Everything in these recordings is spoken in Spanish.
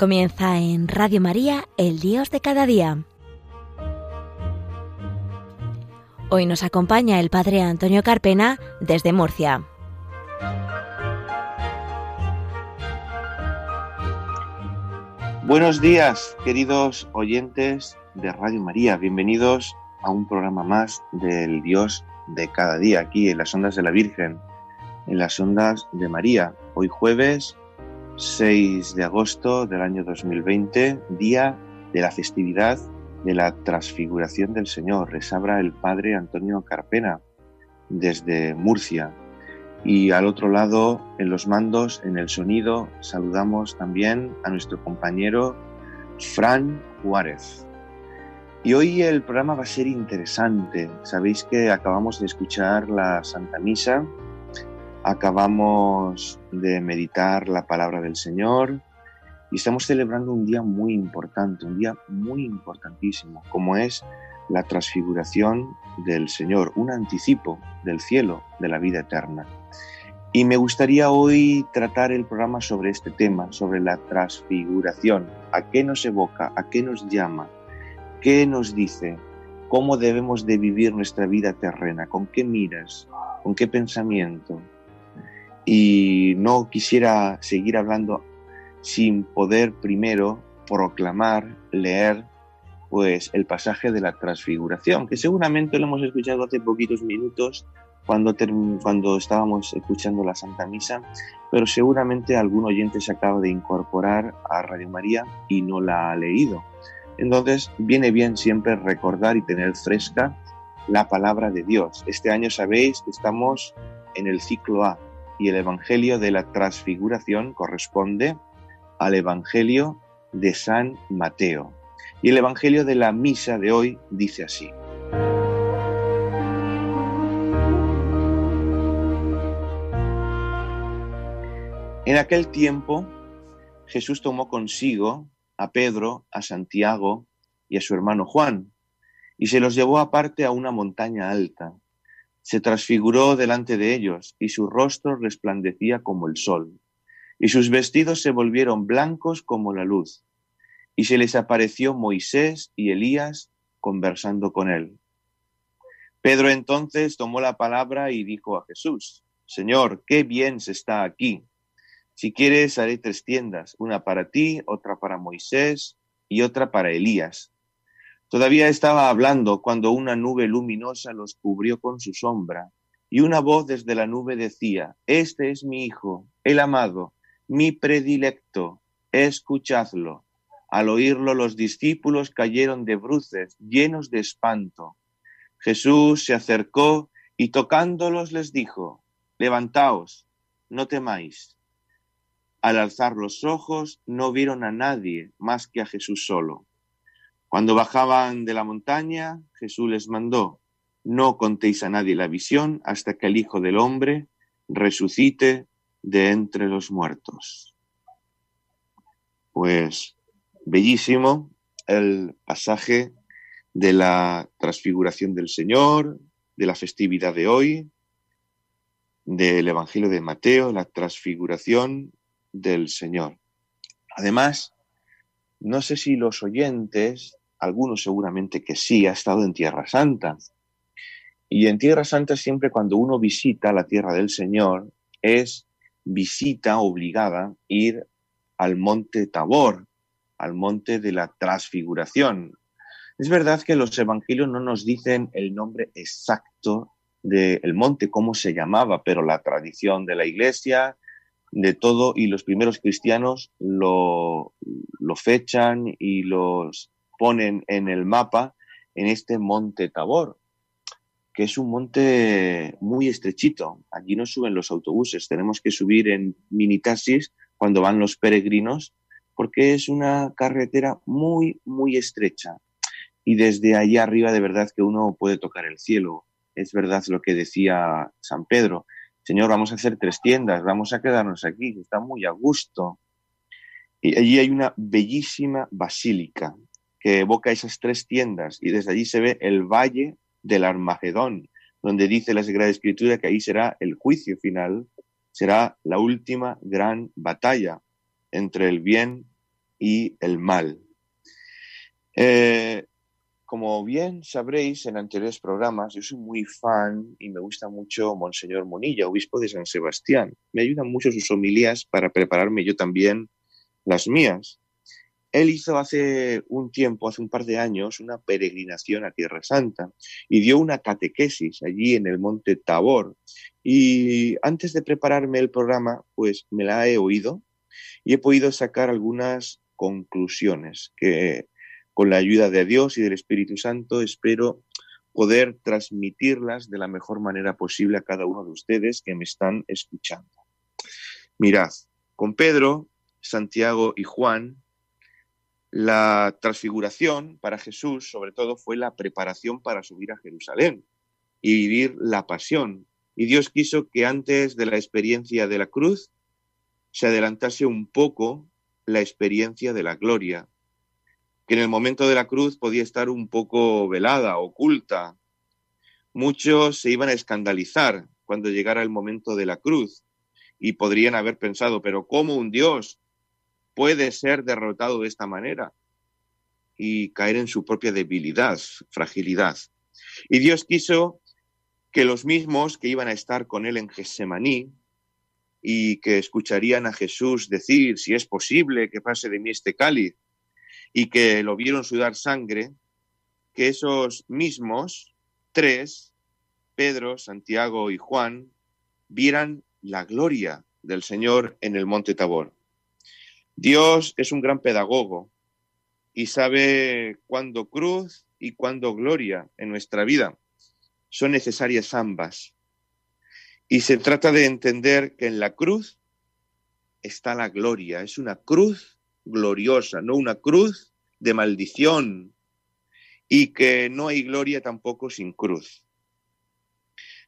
Comienza en Radio María, el Dios de cada día. Hoy nos acompaña el Padre Antonio Carpena desde Murcia. Buenos días, queridos oyentes de Radio María. Bienvenidos a un programa más del Dios de cada día, aquí en las ondas de la Virgen, en las ondas de María. Hoy jueves 6 de agosto del año 2020, día de la festividad de la transfiguración del Señor. Les habla el Padre Antonio Carpena desde Murcia. Y al otro lado, en los mandos, en el sonido, saludamos también a nuestro compañero Fran Juárez. Y hoy el programa va a ser interesante. Sabéis que acabamos de escuchar la Santa Misa Acabamos de meditar la palabra del Señor y estamos celebrando un día muy importante, un día muy importantísimo, como es la transfiguración del Señor, un anticipo del cielo, de la vida eterna. Y me gustaría hoy tratar el programa sobre este tema, sobre la transfiguración. ¿A qué nos evoca? ¿A qué nos llama? ¿Qué nos dice? ¿Cómo debemos de vivir nuestra vida terrena? ¿Con qué miras? ¿Con qué pensamiento? Y no quisiera seguir hablando sin poder primero proclamar, leer, pues el pasaje de la transfiguración, que seguramente lo hemos escuchado hace poquitos minutos cuando, cuando estábamos escuchando la Santa Misa, pero seguramente algún oyente se acaba de incorporar a Radio María y no la ha leído. Entonces viene bien siempre recordar y tener fresca la palabra de Dios. Este año sabéis que estamos en el ciclo A, y el Evangelio de la Transfiguración corresponde al Evangelio de San Mateo. Y el Evangelio de la Misa de hoy dice así. En aquel tiempo Jesús tomó consigo a Pedro, a Santiago y a su hermano Juan, y se los llevó aparte a una montaña alta se transfiguró delante de ellos, y su rostro resplandecía como el sol, y sus vestidos se volvieron blancos como la luz, y se les apareció Moisés y Elías conversando con él. Pedro entonces tomó la palabra y dijo a Jesús, Señor, qué bien se está aquí. Si quieres, haré tres tiendas, una para ti, otra para Moisés y otra para Elías Todavía estaba hablando cuando una nube luminosa los cubrió con su sombra, y una voz desde la nube decía, Este es mi Hijo, el amado, mi predilecto, escuchadlo. Al oírlo los discípulos cayeron de bruces, llenos de espanto. Jesús se acercó y tocándolos les dijo, Levantaos, no temáis. Al alzar los ojos no vieron a nadie más que a Jesús solo. Cuando bajaban de la montaña, Jesús les mandó, no contéis a nadie la visión hasta que el Hijo del Hombre resucite de entre los muertos. Pues bellísimo el pasaje de la transfiguración del Señor, de la festividad de hoy, del Evangelio de Mateo, la transfiguración del Señor. Además, no sé si los oyentes algunos seguramente que sí, ha estado en Tierra Santa. Y en Tierra Santa siempre cuando uno visita la tierra del Señor es visita obligada ir al monte Tabor, al monte de la transfiguración. Es verdad que los evangelios no nos dicen el nombre exacto del monte, cómo se llamaba, pero la tradición de la iglesia, de todo, y los primeros cristianos lo, lo fechan y los ponen en el mapa en este monte Tabor, que es un monte muy estrechito. Allí no suben los autobuses, tenemos que subir en mini taxis cuando van los peregrinos, porque es una carretera muy, muy estrecha. Y desde allí arriba de verdad que uno puede tocar el cielo. Es verdad lo que decía San Pedro. Señor, vamos a hacer tres tiendas, vamos a quedarnos aquí, está muy a gusto. Y allí hay una bellísima basílica, que evoca esas tres tiendas y desde allí se ve el valle del Armagedón, donde dice la Sagrada Escritura que ahí será el juicio final, será la última gran batalla entre el bien y el mal. Eh, como bien sabréis en anteriores programas, yo soy muy fan y me gusta mucho Monseñor Monilla, obispo de San Sebastián. Me ayudan mucho sus homilías para prepararme yo también las mías. Él hizo hace un tiempo, hace un par de años, una peregrinación a Tierra Santa y dio una catequesis allí en el monte Tabor. Y antes de prepararme el programa, pues me la he oído y he podido sacar algunas conclusiones que con la ayuda de Dios y del Espíritu Santo, espero poder transmitirlas de la mejor manera posible a cada uno de ustedes que me están escuchando. Mirad, con Pedro, Santiago y Juan, la transfiguración para Jesús, sobre todo, fue la preparación para subir a Jerusalén y vivir la pasión. Y Dios quiso que antes de la experiencia de la cruz se adelantase un poco la experiencia de la gloria, que en el momento de la cruz podía estar un poco velada, oculta. Muchos se iban a escandalizar cuando llegara el momento de la cruz y podrían haber pensado, pero ¿cómo un Dios puede ser derrotado de esta manera? Y caer en su propia debilidad, fragilidad. Y Dios quiso que los mismos que iban a estar con él en Getsemaní y que escucharían a Jesús decir, si es posible que pase de mí este cáliz, y que lo vieron sudar sangre, que esos mismos tres, Pedro, Santiago y Juan, vieran la gloria del Señor en el monte Tabor. Dios es un gran pedagogo y sabe cuándo cruz y cuándo gloria en nuestra vida. Son necesarias ambas. Y se trata de entender que en la cruz está la gloria. Es una cruz gloriosa, no una cruz de maldición, y que no hay gloria tampoco sin cruz.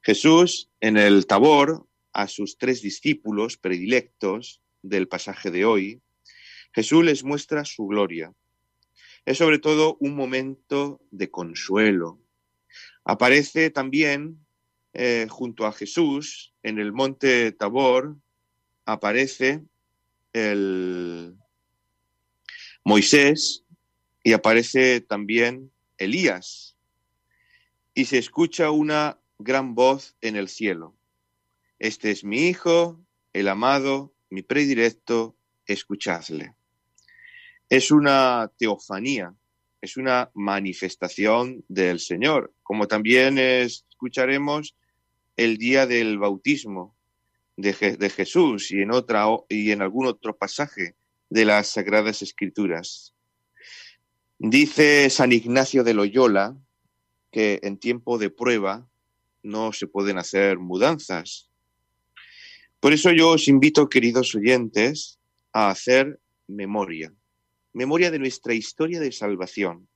Jesús en el Tabor, a sus tres discípulos predilectos del pasaje de hoy, Jesús les muestra su gloria. Es sobre todo un momento de consuelo. Aparece también eh, junto a Jesús en el monte Tabor, aparece el, Moisés y aparece también Elías y se escucha una gran voz en el cielo. Este es mi Hijo, el amado, mi predilecto, escuchadle. Es una teofanía, es una manifestación del Señor, como también escucharemos el día del bautismo de, Jesús y en, otra, y en algún otro pasaje de las Sagradas Escrituras. Dice San Ignacio de Loyola que en tiempo de prueba no se pueden hacer mudanzas. Por eso yo os invito, queridos oyentes, a hacer memoria, memoria de nuestra historia de salvación,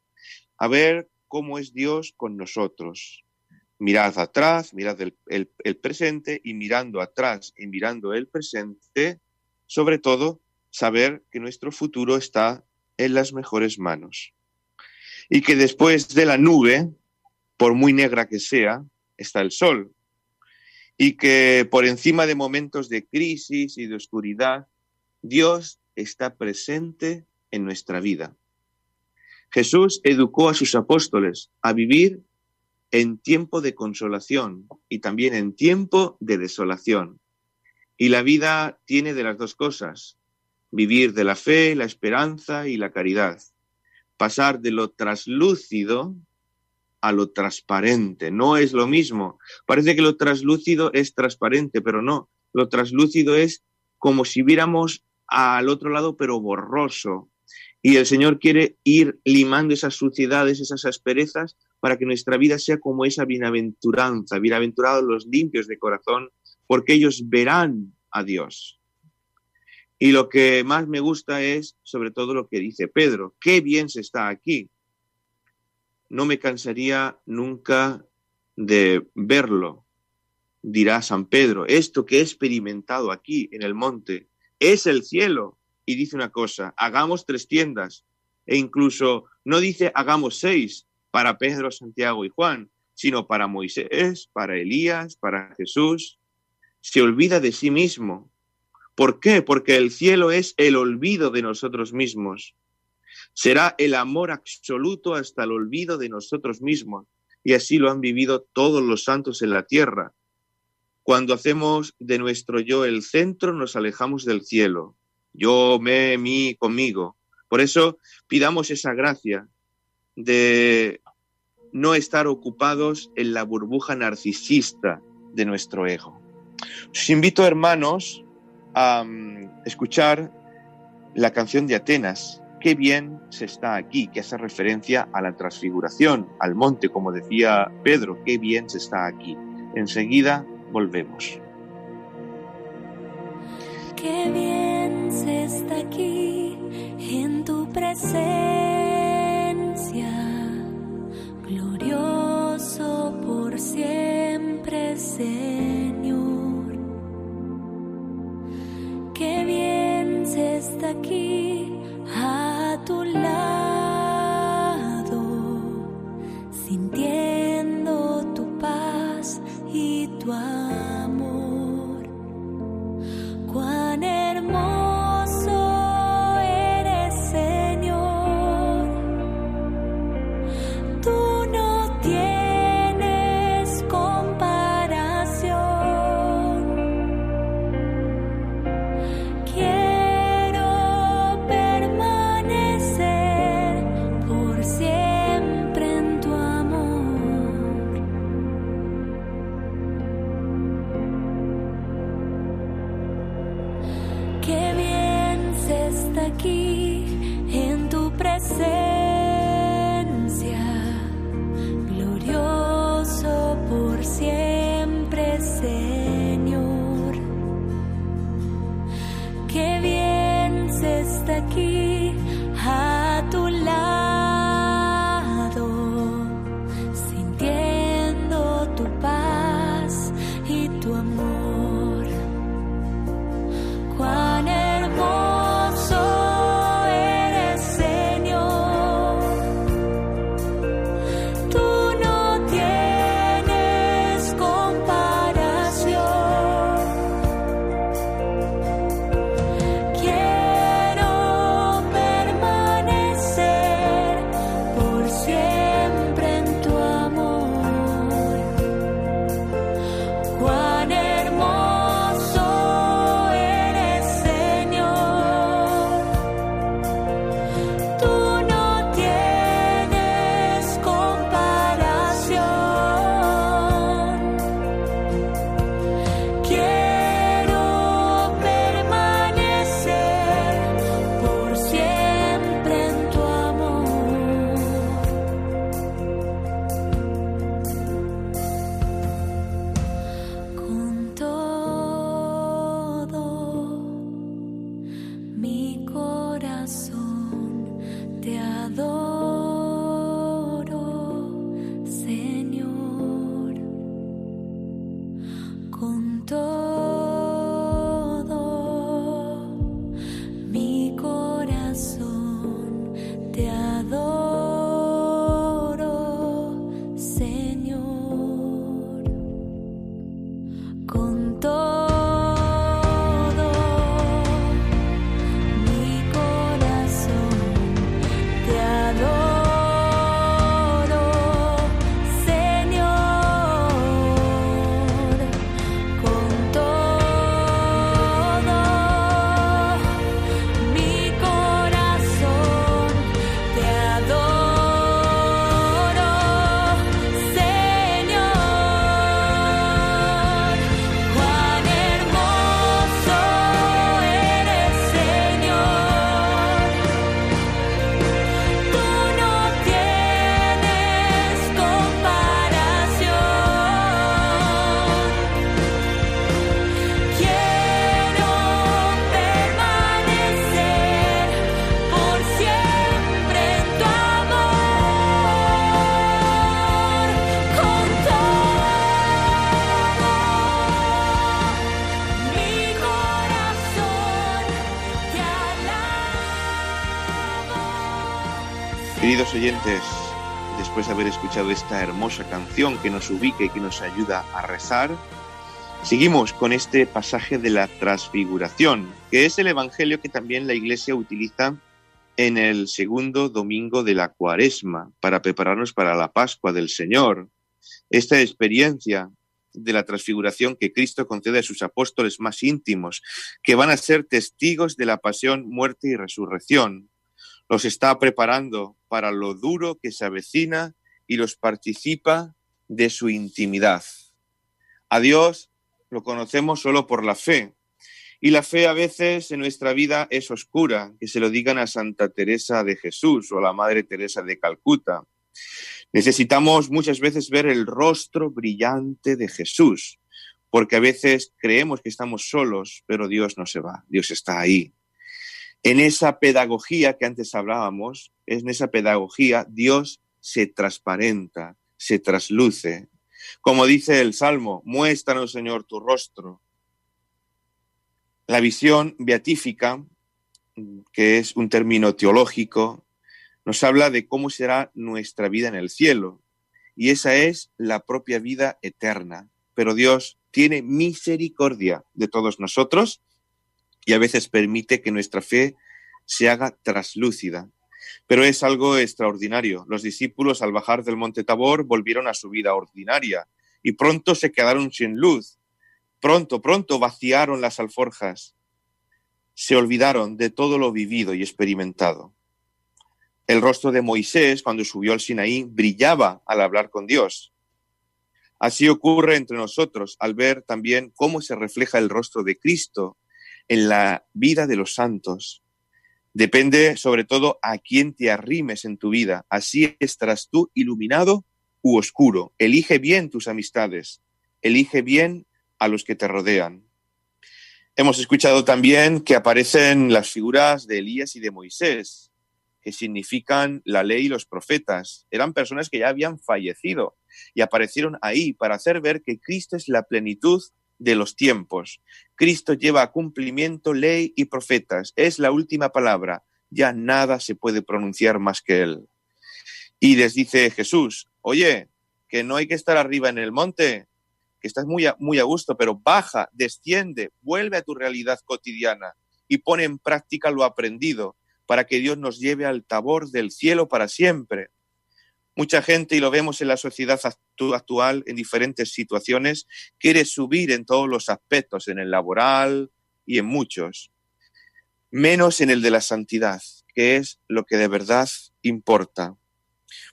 a ver cómo es Dios con nosotros. Mirad atrás, mirad el, el presente y mirando atrás y mirando el presente, sobre todo, saber que nuestro futuro está en las mejores manos. Y que después de la nube, por muy negra que sea, está el sol. Y que por encima de momentos de crisis y de oscuridad, Dios está presente en nuestra vida. Jesús educó a sus apóstoles a vivir en tiempo de consolación y también en tiempo de desolación. Y la vida tiene de las dos cosas, vivir de la fe, la esperanza y la caridad, pasar de lo traslúcido a lo transparente. No es lo mismo. Parece que lo traslúcido es transparente, pero no. Lo traslúcido es como si viéramos al otro lado, pero borroso. Y el Señor quiere ir limando esas suciedades, esas asperezas, para que nuestra vida sea como esa bienaventuranza. Bienaventurados los limpios de corazón, porque ellos verán a Dios. Y lo que más me gusta es sobre todo lo que dice Pedro, qué bien se está aquí. No me cansaría nunca de verlo, dirá San Pedro. Esto que he experimentado aquí en el monte es el cielo. Y dice una cosa, hagamos tres tiendas. E incluso no dice hagamos seis para Pedro, Santiago y Juan, sino para Moisés, para Elías, para Jesús. Se olvida de sí mismo ¿Por qué? Porque el cielo es el olvido de nosotros mismos. Será el amor absoluto hasta el olvido de nosotros mismos. Y así lo han vivido todos los santos en la tierra. Cuando hacemos de nuestro yo el centro, nos alejamos del cielo. Yo, me, mí, conmigo. Por eso pidamos esa gracia de no estar ocupados en la burbuja narcisista de nuestro ego. Os invito, hermanos, a mm, escuchar la canción de Atenas, Qué bien se está aquí, que hace referencia a la transfiguración, al monte, como decía Pedro, qué bien se está aquí. Enseguida volvemos. Qué bien presencia, glorioso por siempre. Después de haber escuchado esta hermosa canción que nos ubica y que nos ayuda a rezar, Seguimos con este pasaje de la transfiguración, que es el Evangelio que también la Iglesia utiliza en el segundo domingo de la cuaresma para prepararnos para la Pascua del Señor. Esta experiencia de la transfiguración que Cristo concede a sus apóstoles más íntimos, que van a ser testigos de la pasión, muerte y resurrección. Los está preparando para lo duro que se avecina y los participa de su intimidad. A Dios lo conocemos solo por la fe. Y la fe a veces en nuestra vida es oscura, que se lo digan a Santa Teresa de Jesús o a la Madre Teresa de Calcuta. Necesitamos muchas veces ver el rostro brillante de Jesús, porque a veces creemos que estamos solos, pero Dios no se va, Dios está ahí. En esa pedagogía que antes hablábamos, en esa pedagogía Dios se transparenta, se trasluce. Como dice el Salmo, muéstranos Señor tu rostro. La visión beatífica, que es un término teológico, nos habla de cómo será nuestra vida en el cielo. Y esa es la propia vida eterna. Pero Dios tiene misericordia de todos nosotros y a veces permite que nuestra fe se haga traslúcida. Pero es algo extraordinario. Los discípulos al bajar del monte Tabor volvieron a su vida ordinaria y pronto se quedaron sin luz. Pronto, pronto vaciaron las alforjas. Se olvidaron de todo lo vivido y experimentado. El rostro de Moisés, cuando subió al Sinaí, brillaba al hablar con Dios. Así ocurre entre nosotros al ver también cómo se refleja el rostro de Cristo en la vida de los santos. Depende sobre todo a quién te arrimes en tu vida. Así estarás tú iluminado u oscuro. Elige bien tus amistades. Elige bien a los que te rodean. Hemos escuchado también que aparecen las figuras de Elías y de Moisés que significan la ley y los profetas. Eran personas que ya habían fallecido y aparecieron ahí para hacer ver que Cristo es la plenitud de los tiempos. Cristo lleva a cumplimiento ley y profetas. Es la última palabra. Ya nada se puede pronunciar más que Él. Y les dice Jesús, oye, que no hay que estar arriba en el monte, que estás muy a, muy a gusto, pero baja, desciende, vuelve a tu realidad cotidiana y pone en práctica lo aprendido para que Dios nos lleve al tabor del cielo para siempre. Mucha gente, y lo vemos en la sociedad actual, en diferentes situaciones, quiere subir en todos los aspectos, en el laboral y en muchos, menos en el de la santidad, que es lo que de verdad importa.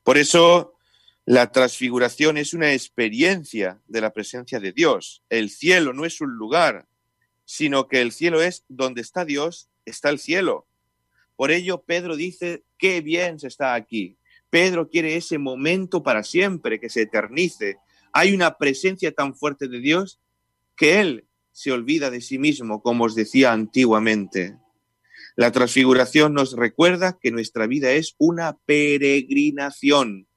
Por eso, la transfiguración es una experiencia de la presencia de Dios. El cielo no es un lugar, sino que el cielo es donde está Dios, está el cielo. Por ello, Pedro dice, qué bien se está aquí. Pedro quiere ese momento para siempre, que se eternice. Hay una presencia tan fuerte de Dios que Él se olvida de sí mismo, como os decía antiguamente. La transfiguración nos recuerda que nuestra vida es una peregrinación.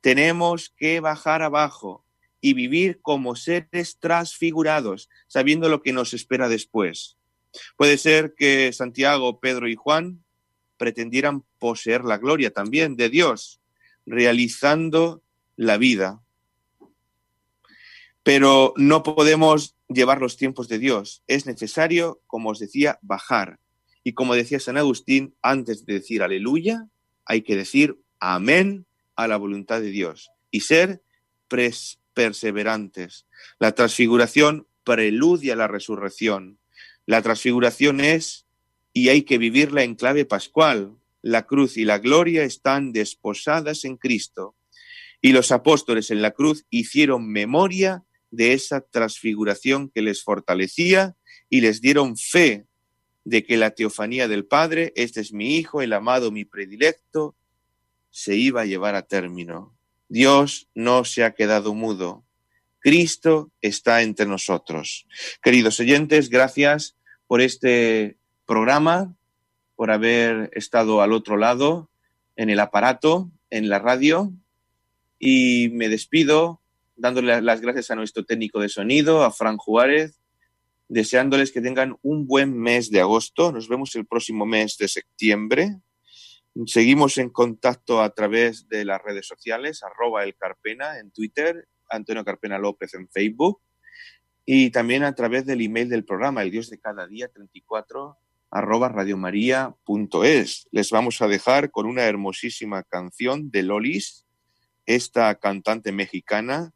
Tenemos que bajar abajo y vivir como seres transfigurados, sabiendo lo que nos espera después. Puede ser que Santiago, Pedro y Juan pretendieran poseer la gloria también de Dios, realizando la vida. Pero no podemos llevar los tiempos de Dios. Es necesario, como os decía, bajar. Y como decía San Agustín, antes de decir aleluya, hay que decir amén a la voluntad de Dios y ser perseverantes. La transfiguración preludia la resurrección. La transfiguración es y hay que vivirla en clave pascual. La cruz y la gloria están desposadas en Cristo. Y los apóstoles en la cruz hicieron memoria de esa transfiguración que les fortalecía y les dieron fe de que la teofanía del Padre, este es mi Hijo, el amado, mi predilecto, se iba a llevar a término. Dios no se ha quedado mudo. Cristo está entre nosotros. Queridos oyentes, gracias por este programa, por haber estado al otro lado, en el aparato, en la radio. Y me despido dándole las gracias a nuestro técnico de sonido, a Fran Juárez, deseándoles que tengan un buen mes de agosto. Nos vemos el próximo mes de septiembre. Seguimos en contacto a través de las redes sociales, arroba el Carpena en Twitter, Antonio Carpena López en Facebook y también a través del email del programa, el Dios de cada día 34 arroba radiomaria.es. Les vamos a dejar con una hermosísima canción de Lolis, esta cantante mexicana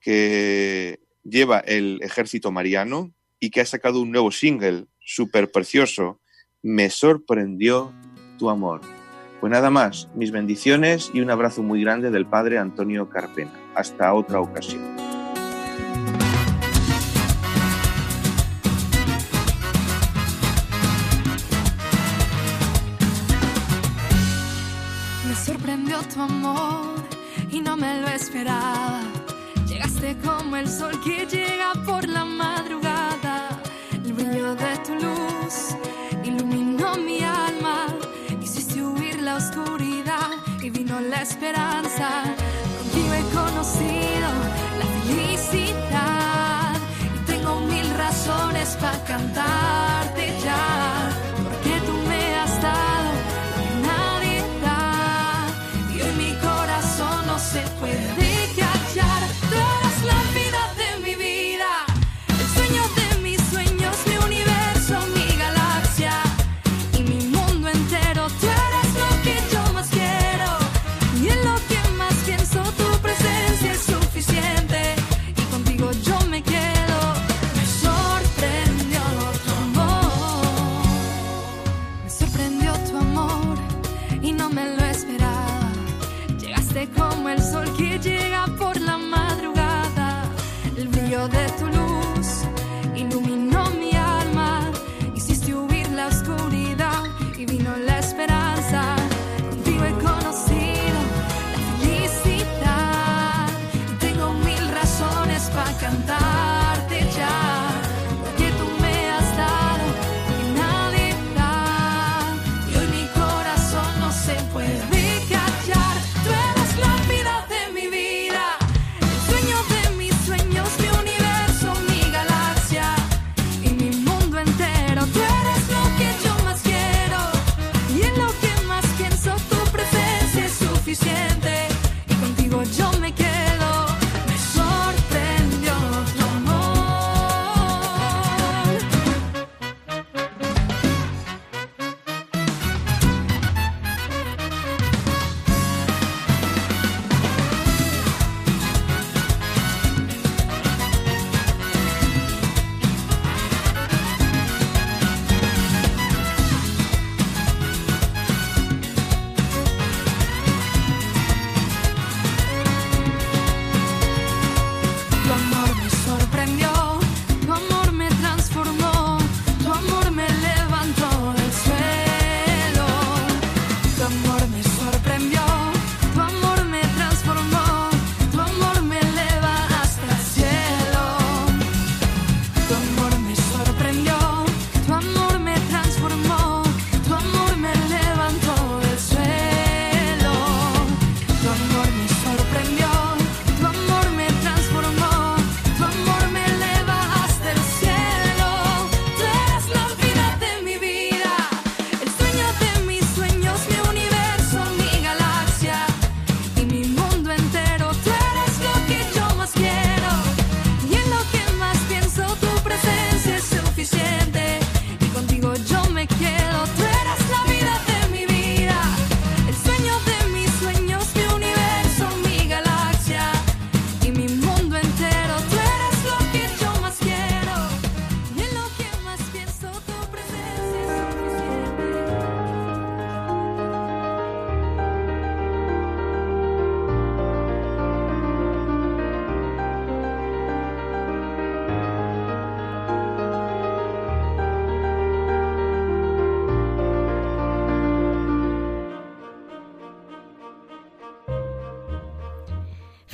que lleva el ejército mariano y que ha sacado un nuevo single súper precioso, Me sorprendió tu amor. Pues nada más, mis bendiciones y un abrazo muy grande del padre Antonio Carpena. Hasta otra ocasión. la esperanza. Contigo he conocido la felicidad y tengo mil razones para cantar. tu amor y no me lo esperaba. Llegaste como el sol que llega por la madrugada, el brillo de tu luz.